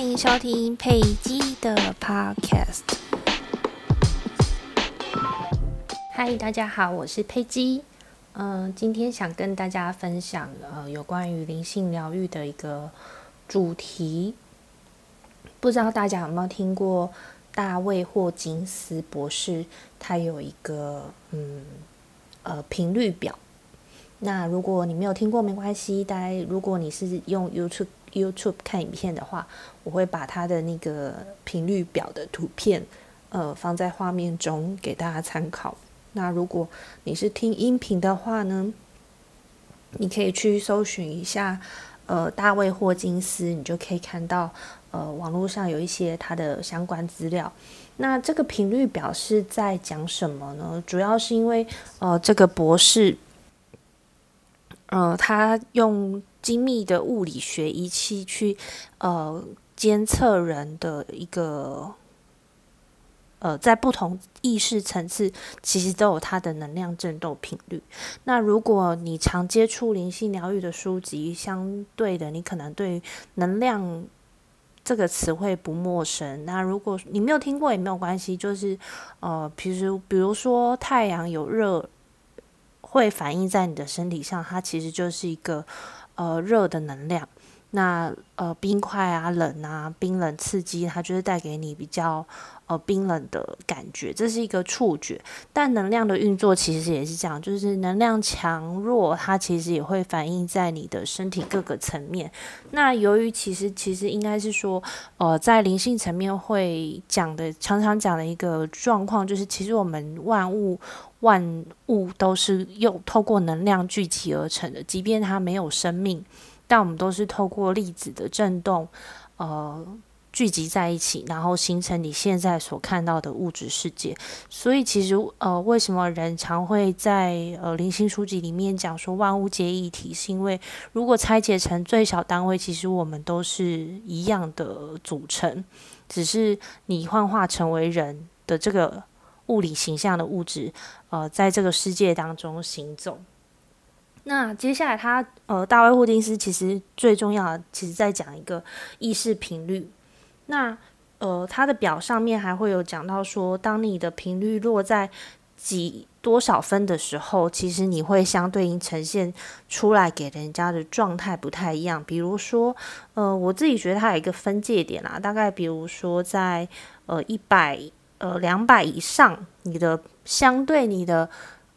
欢迎收听佩姬的 Podcast。嗨，大家好，我是佩姬。嗯，今天想跟大家分享呃有关于灵性疗愈的一个主题。不知道大家有没有听过大卫霍金斯博士？他有一个嗯呃频率表。那如果你没有听过，没关系。大家如果你是用 YouTube YouTube 看影片的话，我会把它的那个频率表的图片呃放在画面中给大家参考。那如果你是听音频的话呢，你可以去搜寻一下呃大卫霍金斯，你就可以看到。呃，网络上有一些它的相关资料。那这个频率表是在讲什么呢？主要是因为呃，这个博士，呃，他用精密的物理学仪器去呃监测人的一个呃，在不同意识层次，其实都有它的能量振动频率。那如果你常接触灵性疗愈的书籍，相对的，你可能对能量。这个词汇不陌生。那如果你没有听过也没有关系，就是呃，比如比如说太阳有热，会反映在你的身体上，它其实就是一个呃热的能量。那呃冰块啊冷啊冰冷刺激，它就是带给你比较。呃，冰冷的感觉，这是一个触觉。但能量的运作其实也是这样，就是能量强弱，它其实也会反映在你的身体各个层面。那由于其实其实应该是说，呃，在灵性层面会讲的，常常讲的一个状况，就是其实我们万物万物都是用透过能量聚集而成的，即便它没有生命，但我们都是透过粒子的振动，呃。聚集在一起，然后形成你现在所看到的物质世界。所以，其实呃，为什么人常会在呃灵性书籍里面讲说万物皆一体？是因为如果拆解成最小单位，其实我们都是一样的组成，只是你幻化成为人的这个物理形象的物质，呃，在这个世界当中行走。那接下来，他呃，大卫霍金斯其实最重要的，其实在讲一个意识频率。那呃，它的表上面还会有讲到说，当你的频率落在几多少分的时候，其实你会相对应呈现出来给人家的状态不太一样。比如说，呃，我自己觉得它有一个分界点啦，大概比如说在呃一百呃两百以上，你的相对你的。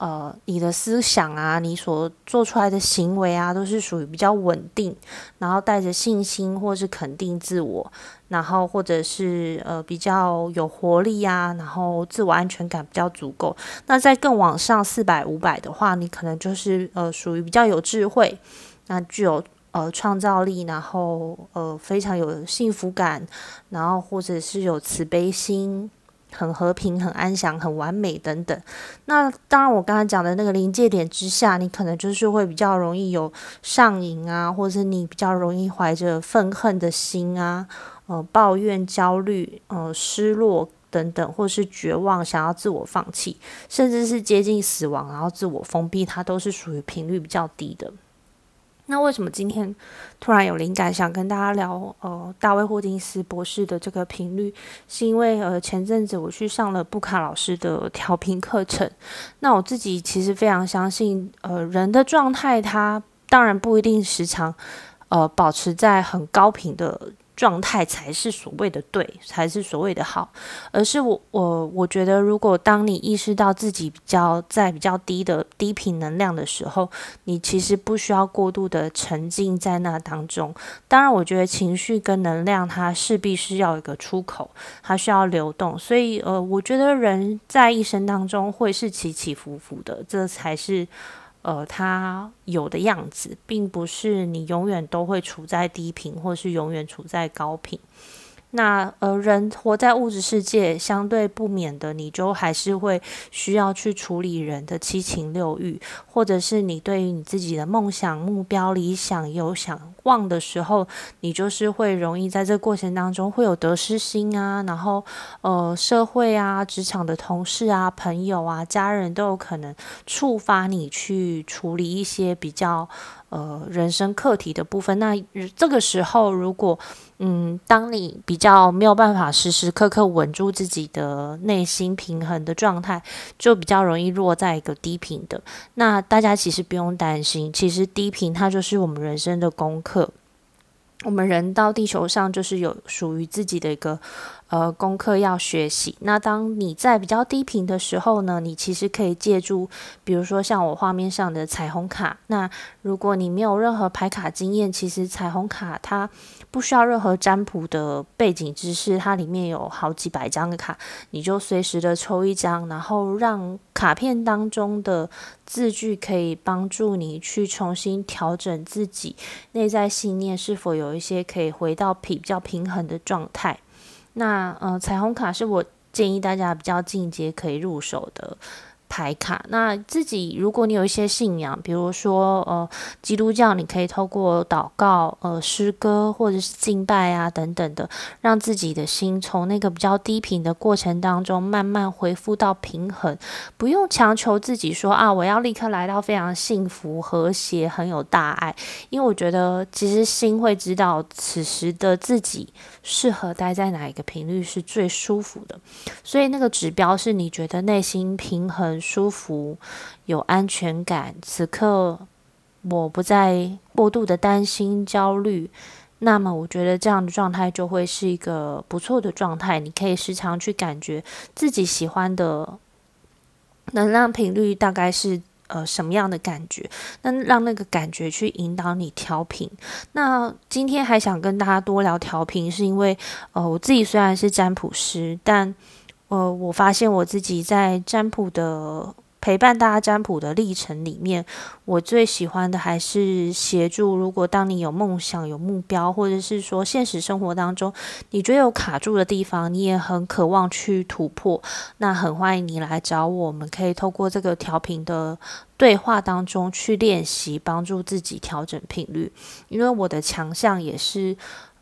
呃，你的思想啊，你所做出来的行为啊，都是属于比较稳定，然后带着信心或是肯定自我，然后或者是呃比较有活力啊，然后自我安全感比较足够。那在更往上四百五百的话，你可能就是呃属于比较有智慧，那具有呃创造力，然后呃非常有幸福感，然后或者是有慈悲心。很和平、很安详、很完美等等。那当然，我刚才讲的那个临界点之下，你可能就是会比较容易有上瘾啊，或者是你比较容易怀着愤恨的心啊，呃，抱怨、焦虑、呃，失落等等，或是绝望，想要自我放弃，甚至是接近死亡，然后自我封闭，它都是属于频率比较低的。那为什么今天突然有灵感想跟大家聊呃大卫霍金斯博士的这个频率？是因为呃前阵子我去上了布卡老师的调频课程。那我自己其实非常相信，呃人的状态，它当然不一定时常呃保持在很高频的。状态才是所谓的对，才是所谓的好，而是我我我觉得，如果当你意识到自己比较在比较低的低频能量的时候，你其实不需要过度的沉浸在那当中。当然，我觉得情绪跟能量它势必是要一个出口，它需要流动。所以，呃，我觉得人在一生当中会是起起伏伏的，这才是。呃，它有的样子，并不是你永远都会处在低频，或是永远处在高频。那呃，人活在物质世界，相对不免的，你就还是会需要去处理人的七情六欲，或者是你对于你自己的梦想、目标、理想有想望的时候，你就是会容易在这个过程当中会有得失心啊，然后呃，社会啊、职场的同事啊、朋友啊、家人都有可能触发你去处理一些比较呃人生课题的部分。那这个时候如果嗯，当你比较没有办法时时刻刻稳住自己的内心平衡的状态，就比较容易落在一个低频的。那大家其实不用担心，其实低频它就是我们人生的功课。我们人到地球上就是有属于自己的一个呃功课要学习。那当你在比较低频的时候呢，你其实可以借助，比如说像我画面上的彩虹卡。那如果你没有任何排卡经验，其实彩虹卡它不需要任何占卜的背景知识，它里面有好几百张的卡，你就随时的抽一张，然后让卡片当中的字句可以帮助你去重新调整自己内在信念是否有一些可以回到比较平衡的状态。那呃，彩虹卡是我建议大家比较进阶可以入手的。牌卡，那自己如果你有一些信仰，比如说呃基督教，你可以透过祷告、呃诗歌或者是敬拜啊等等的，让自己的心从那个比较低频的过程当中慢慢恢复到平衡，不用强求自己说啊我要立刻来到非常幸福、和谐、很有大爱，因为我觉得其实心会知道此时的自己适合待在哪一个频率是最舒服的，所以那个指标是你觉得内心平衡。舒服，有安全感。此刻我不再过度的担心、焦虑，那么我觉得这样的状态就会是一个不错的状态。你可以时常去感觉自己喜欢的能量频率大概是呃什么样的感觉，那让那个感觉去引导你调频。那今天还想跟大家多聊调频，是因为呃我自己虽然是占卜师，但呃，我发现我自己在占卜的陪伴大家占卜的历程里面，我最喜欢的还是协助。如果当你有梦想、有目标，或者是说现实生活当中你觉得有卡住的地方，你也很渴望去突破，那很欢迎你来找我，我们可以透过这个调频的对话当中去练习，帮助自己调整频率。因为我的强项也是。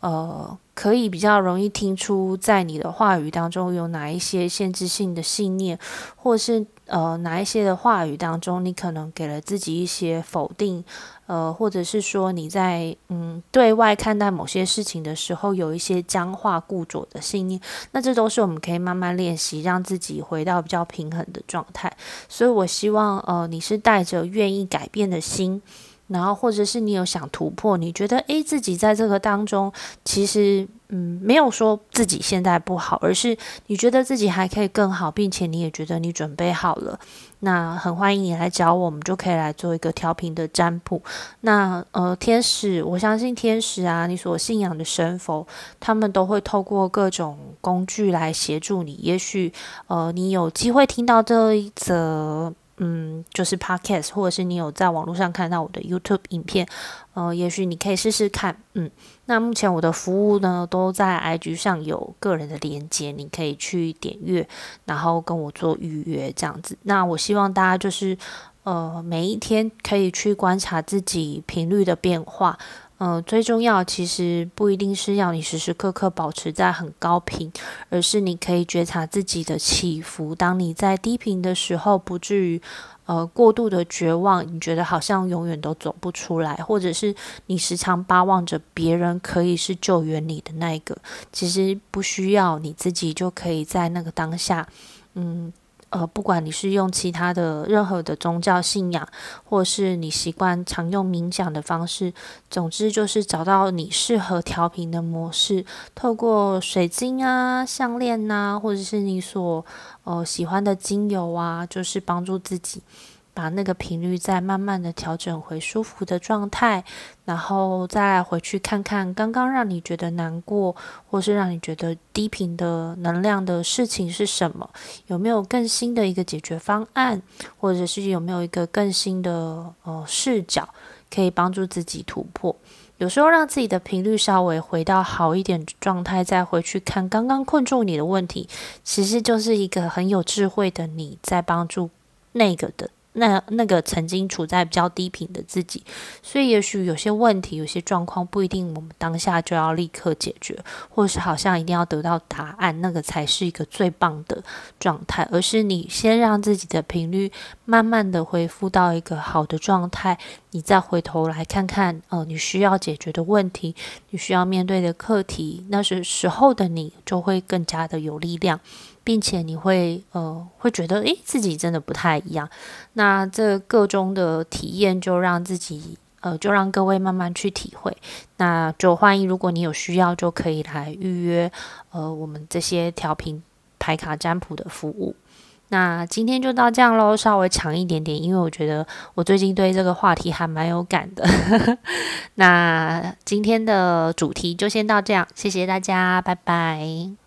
呃，可以比较容易听出，在你的话语当中有哪一些限制性的信念，或是呃哪一些的话语当中，你可能给了自己一些否定，呃，或者是说你在嗯对外看待某些事情的时候，有一些僵化固着的信念，那这都是我们可以慢慢练习，让自己回到比较平衡的状态。所以我希望呃你是带着愿意改变的心。然后，或者是你有想突破，你觉得诶，自己在这个当中，其实嗯，没有说自己现在不好，而是你觉得自己还可以更好，并且你也觉得你准备好了，那很欢迎你来找我，我们就可以来做一个调频的占卜。那呃，天使，我相信天使啊，你所信仰的神佛，他们都会透过各种工具来协助你。也许呃，你有机会听到这一则。嗯，就是 podcast，或者是你有在网络上看到我的 YouTube 影片，呃，也许你可以试试看。嗯，那目前我的服务呢，都在 IG 上有个人的连接，你可以去点阅，然后跟我做预约这样子。那我希望大家就是呃，每一天可以去观察自己频率的变化。呃，最重要其实不一定是要你时时刻刻保持在很高频，而是你可以觉察自己的起伏。当你在低频的时候，不至于呃过度的绝望，你觉得好像永远都走不出来，或者是你时常巴望着别人可以是救援你的那一个，其实不需要你自己就可以在那个当下，嗯。呃，不管你是用其他的任何的宗教信仰，或是你习惯常用冥想的方式，总之就是找到你适合调频的模式，透过水晶啊、项链呐，或者是你所呃喜欢的精油啊，就是帮助自己。把那个频率再慢慢的调整回舒服的状态，然后再回去看看刚刚让你觉得难过，或是让你觉得低频的能量的事情是什么？有没有更新的一个解决方案，或者是有没有一个更新的呃视角，可以帮助自己突破？有时候让自己的频率稍微回到好一点状态，再回去看刚刚困住你的问题，其实就是一个很有智慧的你在帮助那个的。那那个曾经处在比较低频的自己，所以也许有些问题、有些状况不一定我们当下就要立刻解决，或是好像一定要得到答案，那个才是一个最棒的状态，而是你先让自己的频率慢慢的恢复到一个好的状态，你再回头来看看，呃，你需要解决的问题，你需要面对的课题，那是时候的你就会更加的有力量。并且你会呃会觉得诶自己真的不太一样，那这个中的体验就让自己呃就让各位慢慢去体会，那就欢迎如果你有需要就可以来预约呃我们这些调频牌卡占卜的服务。那今天就到这样喽，稍微长一点点，因为我觉得我最近对这个话题还蛮有感的。那今天的主题就先到这样，谢谢大家，拜拜。